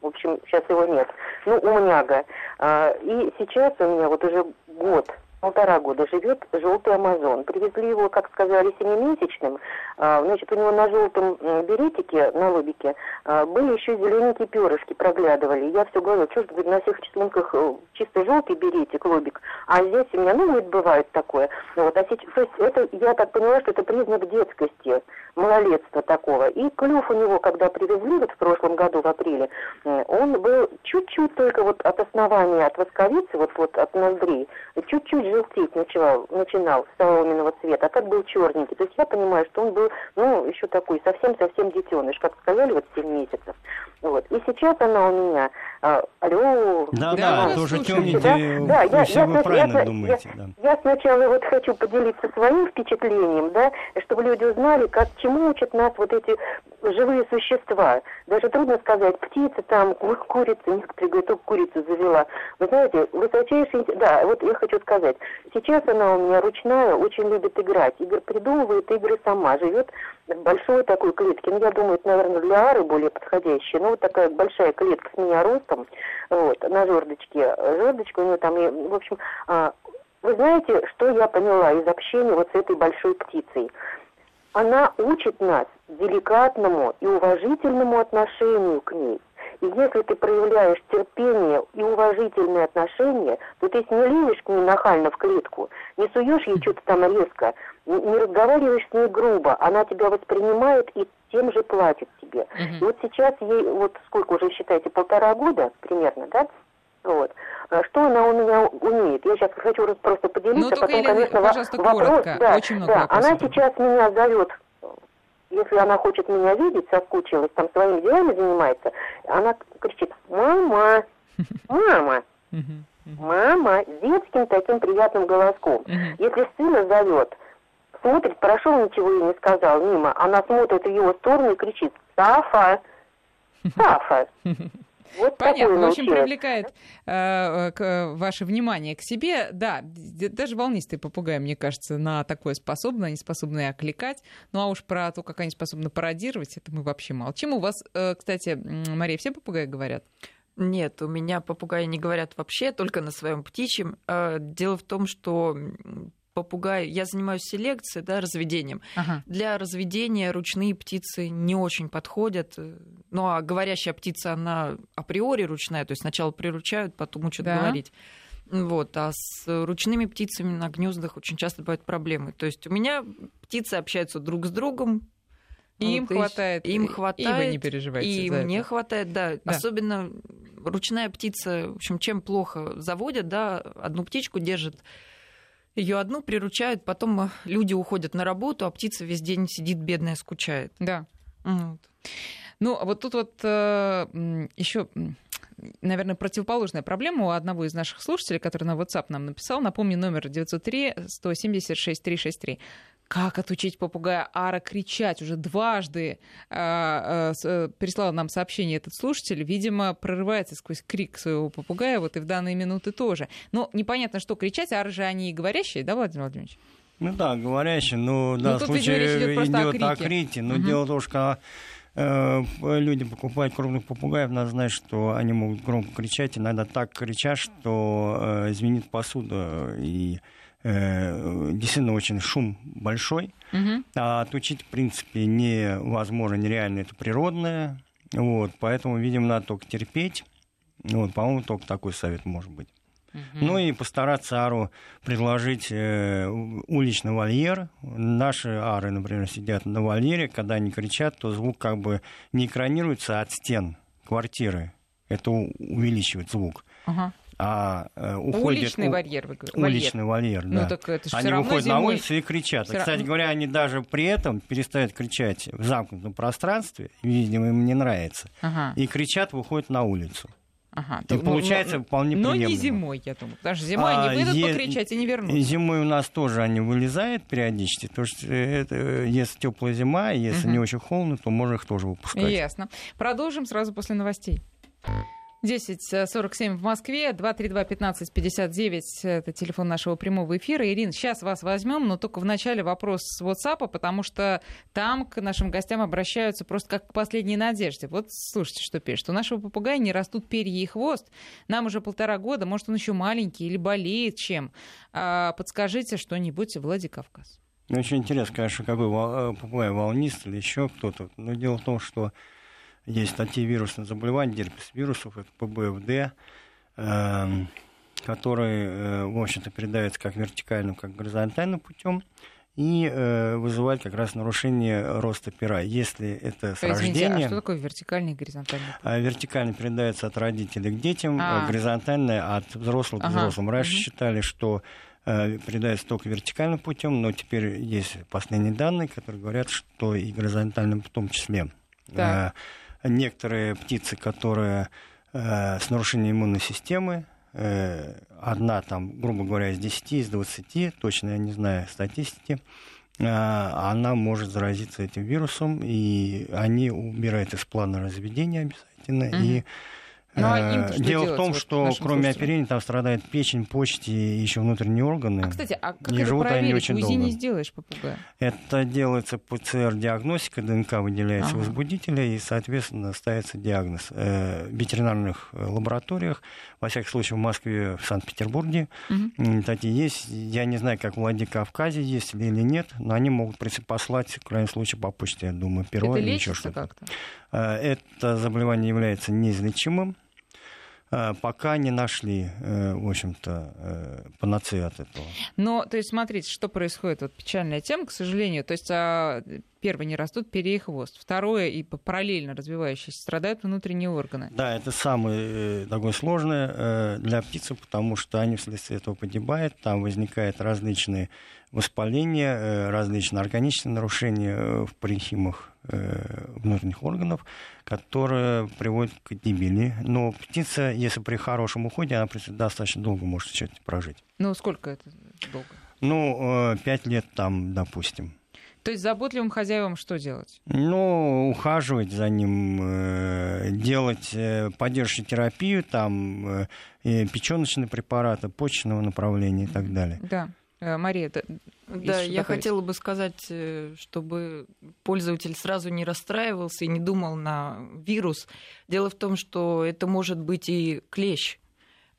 в общем, сейчас его нет. Ну, умняга. А, И сейчас у меня вот уже год, полтора года живет желтый Амазон. Привезли его, как сказали, семимесячным. А, Значит, у него на желтом беретике, на лобике, а, были еще зелененькие перышки, проглядывали. Я все говорю, что ж, говорит, на всех рисунках чисто желтый беретик, лобик, а здесь у меня, ну, говорит, бывает такое. Вот, а сейчас, то есть это, я так поняла, что это признак детскости, малолетства такого. И клюв у него, когда привезли вот в прошлом году, в апреле, э, он был чуть-чуть только вот от основания, от восковицы, вот, вот от ноздрей, чуть-чуть желтеть начинал, начинал соломенного цвета, а так был черненький. То есть я понимаю, что он был, ну, еще такой совсем-совсем детеныш, как сказали, вот 7 месяцев. Вот. И сейчас она у меня, а, алло, Да, Да, да, да, тоже слушайте, темните, да, я- я- вы я- правильно я- думаете, да. я сначала вот хочу поделиться своим впечатлением, да, чтобы люди узнали, как чему учат нас вот эти живые существа. Даже трудно сказать, птицы там, ку- курица, некоторые говорят, только курицу завела. Вы знаете, высочайший... Да, вот я хочу сказать, сейчас она у меня ручная, очень любит играть. Игорь придумывает игры сама, живет большой такой клетке. Ну, я думаю, это, наверное, для ары более подходящая. Ну, вот такая большая клетка с меня ростом, вот, на жердочке. Жердочка у нее там, и, в общем, а, вы знаете, что я поняла из общения вот с этой большой птицей? Она учит нас деликатному и уважительному отношению к ней. И если ты проявляешь терпение и уважительные отношения, то ты не лезешь к ней нахально в клетку, не суешь ей что-то там резко, не разговариваешь с ней грубо, она тебя воспринимает и тем же платит тебе. И Мгм. вот сейчас ей, вот сколько уже считаете, полтора года примерно, да? Вот. А Что она у меня умеет? Я сейчас хочу просто поделиться, Ну, потом, Елена, конечно, вопрос. коротко. Да, Очень много да. вопросов. Она сейчас меня зовет, если она хочет меня видеть, соскучилась, там своими делами занимается, она кричит, мама, мама, мама, детским таким приятным голоском. Если сына зовет, смотрит, прошел, ничего ей не сказал, мимо, она смотрит в его сторону и кричит, Сафа, Сафа. Вот Понятно, в общем, привлекает э, э, к- э, ваше внимание к себе. Да, даже волнистые попугаи, мне кажется, на такое способны, они способны окликать. Ну а уж про то, как они способны пародировать, это мы вообще молчим. У вас, э, кстати, Мария, все попугаи говорят? Нет, у меня попугаи не говорят вообще, только на своем птичьем. А, Дело в том, что попугаи... Я занимаюсь селекцией, да, разведением. Ага. Для разведения ручные птицы не очень подходят. Ну, а говорящая птица, она априори ручная, то есть сначала приручают, потом учат Да. говорить. Вот, а с ручными птицами на гнездах очень часто бывают проблемы. То есть у меня птицы общаются друг с другом. И им Вот, хватает. Им хватает. И вы не переживайте И мне это. хватает, да. Да. Особенно ручная птица, в общем, чем плохо заводят, да, одну птичку держат, ее одну приручают, потом э, люди уходят на работу, а птица весь день сидит бедная, скучает. Да. Вот. Ну, а вот тут вот еще, наверное, противоположная проблема у одного из наших слушателей, который на WhatsApp нам написал. Напомню, номер 903-176-363. Как отучить попугая Ара кричать? Уже дважды а, а, с- э, прислал нам сообщение этот слушатель. Видимо, прорывается сквозь крик своего попугая, вот и в данные минуты тоже. Но непонятно, что кричать. Ары же они и говорящие, да, Владимир Владимирович? Ну да, говорящий, но в данном тут, видимо, речь случае идет просто о идет о крике. Но Мгм. дело в том, что э, люди покупают крупных попугаев, надо знать, что они могут громко кричать, иногда так кричат, что э, звенит посуда, и э, действительно очень шум большой. Мгм. А отучить, в принципе, невозможно, нереально, это природное. Вот, поэтому, видимо, надо только терпеть. Вот, по-моему, только такой совет может быть. Ну и постараться ару предложить э, уличный вольер. Наши ары, например, сидят на вольере, когда они кричат, то звук как бы не экранируется от стен квартиры. Это увеличивает звук. Ага. А э, уходит Уличный у- вольер, вы говорите. уличный вольер, Ну да. так это же Они все выходят на зимой. улицу и кричат. Всё И, Кстати говоря, они даже при этом перестают кричать в замкнутом пространстве, видимо, им не нравится, Ага. и кричат, выходят на улицу. Ага. И То- ну, получается ну, вполне Но не приемлемо. зимой, я думаю. Потому что зимой А, они выйдут е- покричать и не И вернутся. зимой у нас тоже они вылезают периодически, потому что это, э, если теплая зима, если Мгм. не очень холодно, то можно их тоже выпускать. Ясно. Продолжим сразу после новостей. 10.47 в Москве, 232-1559, это телефон нашего прямого эфира. Ирина, сейчас вас возьмем, но только в начале вопрос с WhatsApp, потому что там к нашим гостям обращаются просто как к последней надежде. Вот слушайте, что пишет. У нашего попугая не растут перья и хвост. Нам уже полтора года, может, он еще маленький или болеет чем. А, подскажите что-нибудь, Владикавказ. Ну, очень интересно, конечно, какой э, попугай волнист или еще кто-то. Но дело в том, что есть статьи вирусных заболеваний, герпес вирусов, это ПБФД, эм, которые, э, в общем-то, передаются как вертикальным, как горизонтальным путем и э, вызывают как раз нарушение роста пера. Если это с Извините, а рождения... что такое вертикальный и горизонтальный? А вертикально передается от родителей к детям, А. а горизонтально от взрослых к Ага. взрослым. Раньше Мгм. считали, что э, передается только вертикальным путем, но теперь есть последние данные, которые говорят, что и горизонтальным в том числе. Э, некоторые птицы, которые э, с нарушением иммунной системы, э, одна там, грубо говоря, из 10, из 20, точно я не знаю статистики, э, она может заразиться этим вирусом, и они убирают из плана разведения обязательно. Мгм. И Ну, а э, дело в том, вот что кроме слушателям? оперения там страдает печень, почки и еще внутренние органы. А, кстати, а как И это живут они проверить? очень УЗИ долго. не сделаешь попугая. Это делается ПЦР-диагностика, ДНК выделяется Ага. возбудителя, и, соответственно, ставится диагноз. Э, В ветеринарных э, лабораториях, во всяком случае, в Москве, в Санкт-Петербурге, м, такие есть. Я не знаю, как в Владикавказе есть ли или нет, но они могут послать, в крайнем случае, по почте, я думаю, перо это или еще что-то. как-то? Э, Это заболевание является неизлечимым. Э, Пока не нашли, э, в общем-то, э, панацеи от этого. Но, то есть, смотрите, что происходит. Вот печальная тема, к сожалению. То есть, а, первое, не растут перья и хвост. Второе, и параллельно развивающиеся, страдают внутренние органы. Да, это самое такое сложное для птицы, потому что они вследствие этого погибают, там возникают различные воспаления, э, различные органические нарушения в паренхимах внутренних органов, которые приводят к гибели. Но птица, если при хорошем уходе, она достаточно долго может прожить. Ну, сколько это долго? Ну, пять лет там, допустим. То есть заботливым хозяевам что делать? Ну, ухаживать за ним, э, делать э, поддерживающую терапию, там, э, печеночные препараты, почечного направления и так далее. Да. Мария, это... Да, я хотела бы сказать, чтобы пользователь сразу не расстраивался и не думал на вирус. Дело в том, что это может быть и клещ,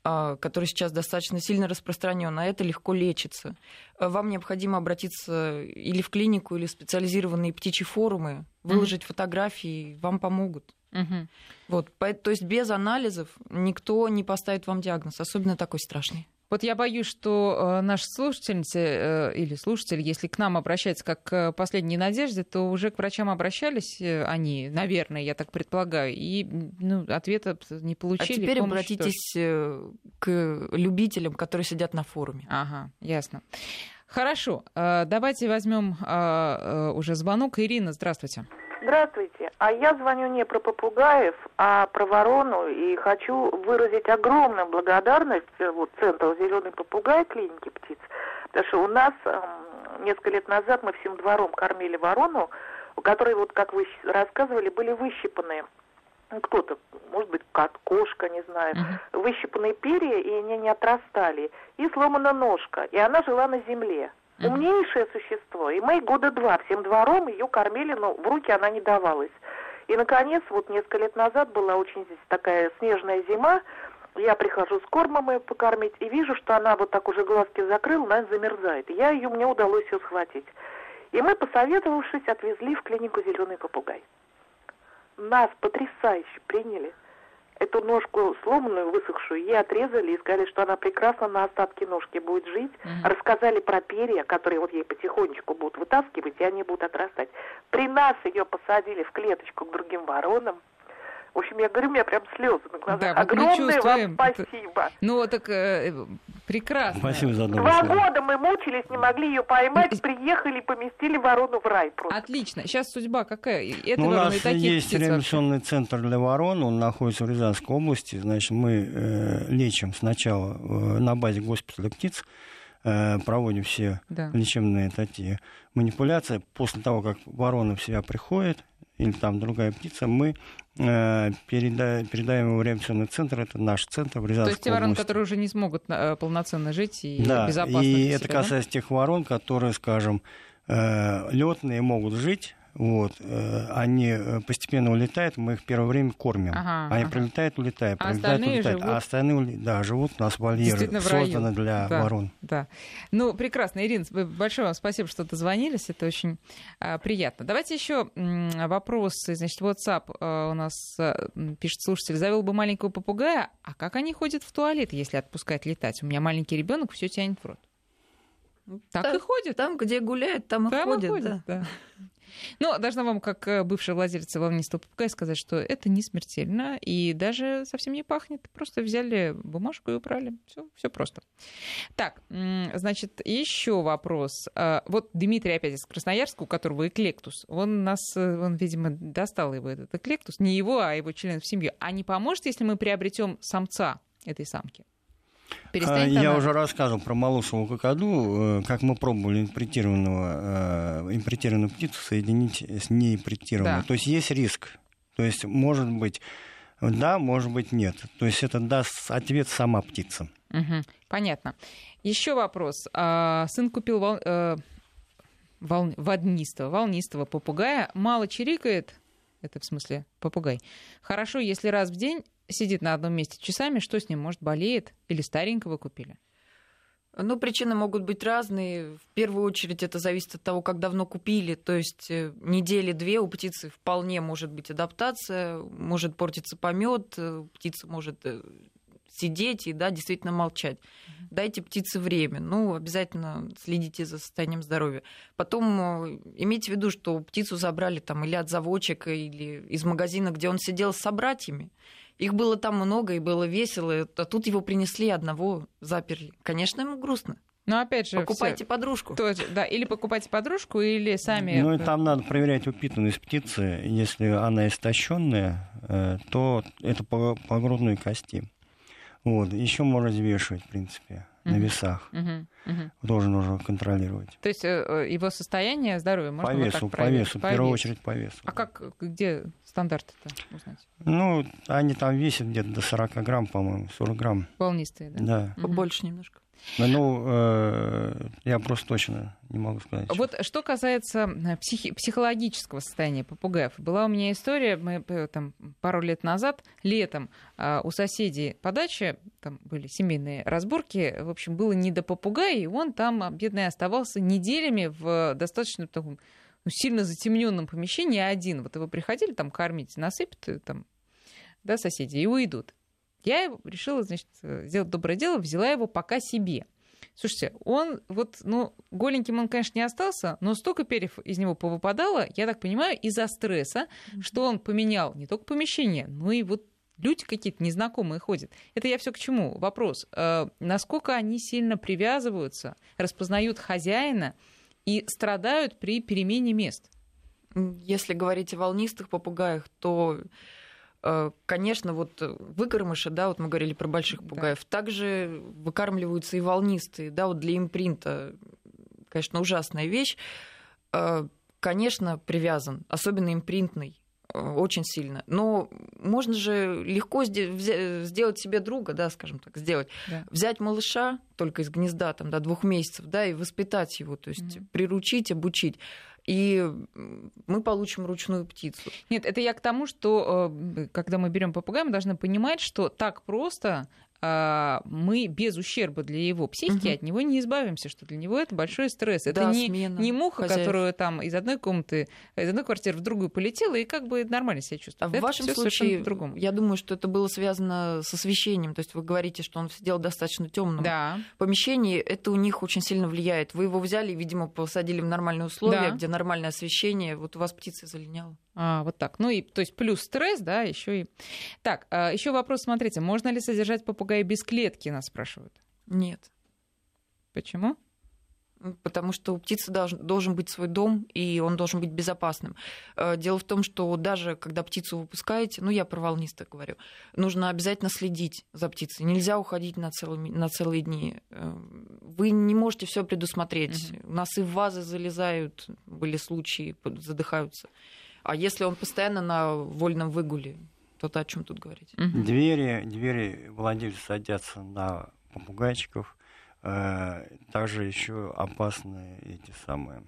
а, который сейчас достаточно сильно распространен, а это легко лечится. А, вам необходимо обратиться или в клинику, или в специализированные птичьи форумы, выложить mm-hmm. фотографии, вам помогут. Mm-hmm. Вот, то есть без анализов никто не поставит вам диагноз, особенно такой страшный. Вот я боюсь, что э, наши слушательницы э, или слушатели, если к нам обращаются как к последней надежде, то уже к врачам обращались э, они, наверное, я так предполагаю, и ну, ответа не получили. А теперь обратитесь тоже. к любителям, которые сидят на форуме. Ага, ясно. Хорошо, давайте возьмем уже звонок. Ирина, здравствуйте. Здравствуйте. А я звоню не про попугаев, а про ворону и хочу выразить огромную благодарность э, вот, Центру «Зеленый попугай» клиники птиц, потому что у нас э, несколько лет назад мы всем двором кормили ворону, у которой, вот как вы рассказывали, были выщипаны ну, кто-то, может быть, кот, кошка, не знаю, uh-huh. выщипанные перья, и они не отрастали, и сломана ножка, и она жила на земле. Умнейшее существо. И мы года два всем двором ее кормили, но в руки она не давалась. И, наконец, вот несколько лет назад была очень здесь такая снежная зима, я прихожу с кормом ее покормить и вижу, что она вот так уже глазки закрыла, она замерзает. Я ее, мне удалось ее схватить. И мы, посоветовавшись, отвезли в клинику «Зеленый попугай». Нас потрясающе приняли эту ножку сломанную, высохшую, ей отрезали и сказали, что она прекрасно на остатке ножки будет жить. Mm-hmm. Рассказали про перья, которые вот ей потихонечку будут вытаскивать, и они будут отрастать. При нас ее посадили в клеточку к другим воронам. В общем, я говорю, у меня прям слезы на глазах. Да, Огромное вам спасибо. Ну, так э, прекрасно. Спасибо за Два года мы мучились, не могли ее поймать, приехали, поместили ворону в рай просто. Отлично. Сейчас судьба какая? Это ну, у нас есть реанимационный центр для ворон, он находится в Рязанской области. Значит, мы э, лечим сначала э, на базе госпиталя птиц, э, проводим все да. лечебные такие манипуляции. После того, как ворона в себя приходит, или там другая птица, мы э, переда, передаем его в реакционный центр, это наш центр в Рязанской То есть те вороны, которые уже не смогут э, полноценно жить и да, безопасно и это себя, касается да? тех ворон, которые, скажем, э, летные могут жить вот, э, они э, постепенно улетают, мы их первое время кормим. Ага, они ага. прилетают, улетают, а прилетают, улетают. Живут... А остальные да, живут у нас вольеры, созданы для да, ворон. Да. Ну, прекрасно. Ирина, большое вам спасибо, что дозвонились. Это очень а, приятно. Давайте еще вопросы. Значит, WhatsApp а, у нас а, пишет слушатель. Завел бы маленького попугая, а как они ходят в туалет, если отпускать летать? У меня маленький ребенок все тянет в рот. Так там, и ходит. Там, где гуляет, там, там и ходит. И ходит да. Да. Но должна вам, как э, бывшая владельца волнистого попугая, сказать, что это не смертельно и даже совсем не пахнет. Просто взяли бумажку и убрали. Все, все просто. Так, значит, еще вопрос. А, вот Дмитрий опять из Красноярска, у которого эклектус. Он нас, э, он, видимо, достал его этот эклектус. Не его, а его членов семьи. А не поможет, если мы приобретем самца этой самки? Перестанет Я она... уже рассказывал про молосовую кокоду, э, как мы пробовали импритированного, э, импритированную птицу соединить с неимпритированной. Да. То есть есть риск. То есть может быть да, может быть нет. То есть это даст ответ сама птица. Угу, понятно. Еще вопрос. А, сын купил вол... э, вол... воднистого, волнистого попугая. Мало чирикает, это в смысле попугай. Хорошо, если раз в день сидит на одном месте часами, что с ним, может, болеет или старенького купили? Ну, причины могут быть разные. В первую очередь это зависит от того, как давно купили. То есть э, недели-две у птицы вполне может быть адаптация, может портиться помет, э, птица может э, сидеть и, да, действительно молчать. Дайте птице время. Ну, обязательно следите за состоянием здоровья. Потом имейте в виду, что птицу забрали там или от заводчика, или из магазина, где он сидел с собратьями. Их было там много, и было весело, а тут его принесли, одного заперли. Конечно, ему грустно. Но опять же, покупайте все... подружку. То, да, или покупайте подружку, или сами. Ну и там надо проверять упитанность птицы. Если она истощенная, э, то это по, по грудной кости. Вот. Еще можно взвешивать, в принципе, на весах. Угу. Угу. Тоже нужно контролировать. То есть э, его состояние здоровья можно по весу, вот так по весу, по в первую очередь по весу. А как, где стандарты-то узнать? Ну, они там весят где-то до 40 грамм, по-моему, 40 грамм. Волнистые, да? Да. Мгм. Побольше немножко. Ну, э, я просто точно не могу сказать. Вот что касается э, психи- психологического состояния попугаев. Была у меня история, мы э, там пару лет назад, летом, у соседей по даче, там были семейные разборки, в общем, было не до попугая, и он там, а, бедный, оставался неделями в достаточно таком ну, сильно затемненном помещении один. Вот его приходили там кормить, насыпят э, там, да, соседи, и уйдут. Я решила, значит, э, сделать доброе дело, взяла его пока себе. Слушайте, он вот, ну, голеньким он, конечно, не остался, но столько перьев из него повыпадало, я так понимаю, из-за стресса, что он поменял не только помещение, но и вот люди какие-то незнакомые ходят. Это я все к чему? Вопрос. э, насколько они сильно привязываются, распознают хозяина и страдают при перемене мест? Если говорить о волнистых попугаях, то, э, конечно, вот э, выкормыши, да, вот мы говорили про больших Да. попугаев, также выкармливаются и волнистые, да, вот для импринта, конечно, ужасная вещь. Конечно, привязан, особенно импринтный, очень сильно. Но можно же легко сделать себе друга, да, скажем так, сделать. Да. Взять малыша только из гнезда, там, до двух месяцев, да, и воспитать его, то есть Мгм. приручить, обучить. И мы получим ручную птицу. Нет, это я к тому, что э, когда мы берем попугая, мы должны понимать, что так просто мы без ущерба для его психики Мгм. от него не избавимся, что для него это большой стресс. Это Да, не, смена не муха, хозяев. которая там из одной комнаты, из одной квартиры в другую полетела и как бы нормально себя А чувствует. в Это вашем случае, по-другому. я думаю, что это было связано с освещением. То есть вы говорите, что он сидел в достаточно темном Да. помещении. Это у них очень сильно влияет. Вы его взяли, видимо, посадили в нормальные условия, Да. где нормальное освещение. Вот у вас птица залиняла. А, вот так. Ну и, то есть плюс стресс, да, еще и. Так, еще вопрос, смотрите, можно ли содержать попугая без клетки, нас спрашивают. Нет. Почему? Потому что у птицы долж- должен быть свой дом, и он должен быть безопасным. Э, Дело в том, что даже когда птицу выпускаете, ну я про волнистых говорю, нужно обязательно следить за птицей. Нельзя уходить на, целыми, на целые дни. Э, Вы не можете все предусмотреть. У нас и в вазы залезают, были случаи, задыхаются. А если он постоянно на вольном выгуле, то о чем тут говорить? Двери, двери владельцы садятся на попугайчиков. Э, Также еще опасны эти самые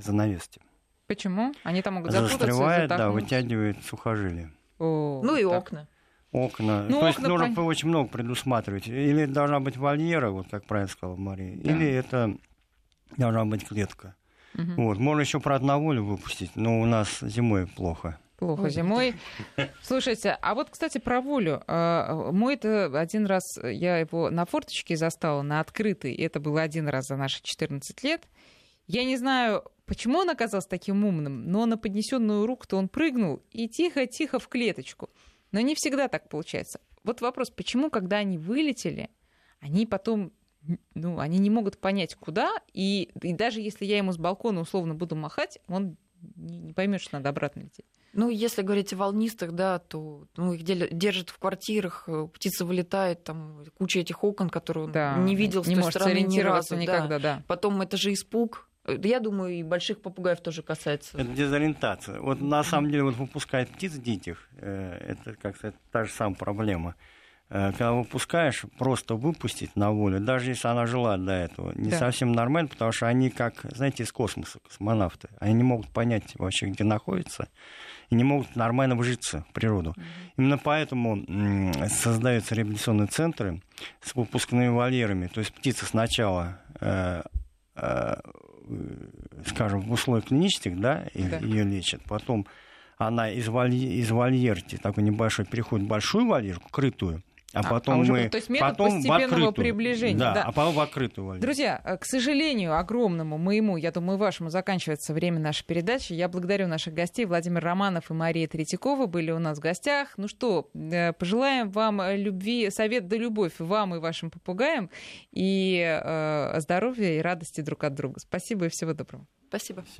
занавески. Почему? Они там могут запутаться, Застревает, да, вытягивает сухожилие. О, Ну и так. окна. Окна. Ну, То есть окна нужно пон- по- очень много предусматривать. Или должна быть вольера, вот как правильно сказала Мария, Да. или это должна быть клетка. Мгм. Вот. Можно еще про одноволю выпустить, но у нас зимой плохо. Плохо Ой. зимой. Слушайте, а вот, кстати, про волю. А, Мой-то один раз, я его на форточке застала, на открытой, и это было один раз за наши 14 лет. Я не знаю, почему он оказался таким умным, но на поднесенную руку-то он прыгнул и тихо-тихо в клеточку. Но не всегда так получается. Вот вопрос, почему, когда они вылетели, они потом ну, они не могут понять, куда, и, и даже если я ему с балкона условно буду махать, он не, не поймет, что надо обратно лететь. Ну, если говорить о волнистых, да, то ну, их держат в квартирах, э, птица вылетает, там куча этих окон, которые он Да, не видел с не той может стороны ни разу. да. никогда, да. Потом это же испуг. Э, да Я думаю, и больших попугаев тоже касается. Это дезориентация. Вот на самом деле вот выпускать птиц диких, э, это как сказать, та же самая проблема. Э, Когда выпускаешь, просто выпустить на волю, даже если она жила до этого, не Да. совсем нормально, потому что они как, знаете, из космоса, космонавты. Они не могут понять вообще, где находятся, и не могут нормально вжиться в природу. Именно поэтому создаются реабилитационные центры с выпускными вольерами. То есть птица сначала э, э, скажем, в условиях клинических, да, Да. ее лечат, потом она из, волье- из вольерки, такой небольшой, переходит в большую вольерку, крытую, А А, потом а уже мы то есть метод потом в постепенного открытую. приближения, Да, да. а потом в открытую вольнуть. Друзья, э, к сожалению, огромному моему, я думаю, вашему заканчивается время нашей передачи. Я благодарю наших гостей. Владимир Романов и Мария Третьякова были у нас в гостях. Ну что, э, пожелаем вам э, любви, совет да любовь вам и вашим попугаям, и э, здоровья и радости друг от друга. Спасибо и всего доброго. Спасибо. Всего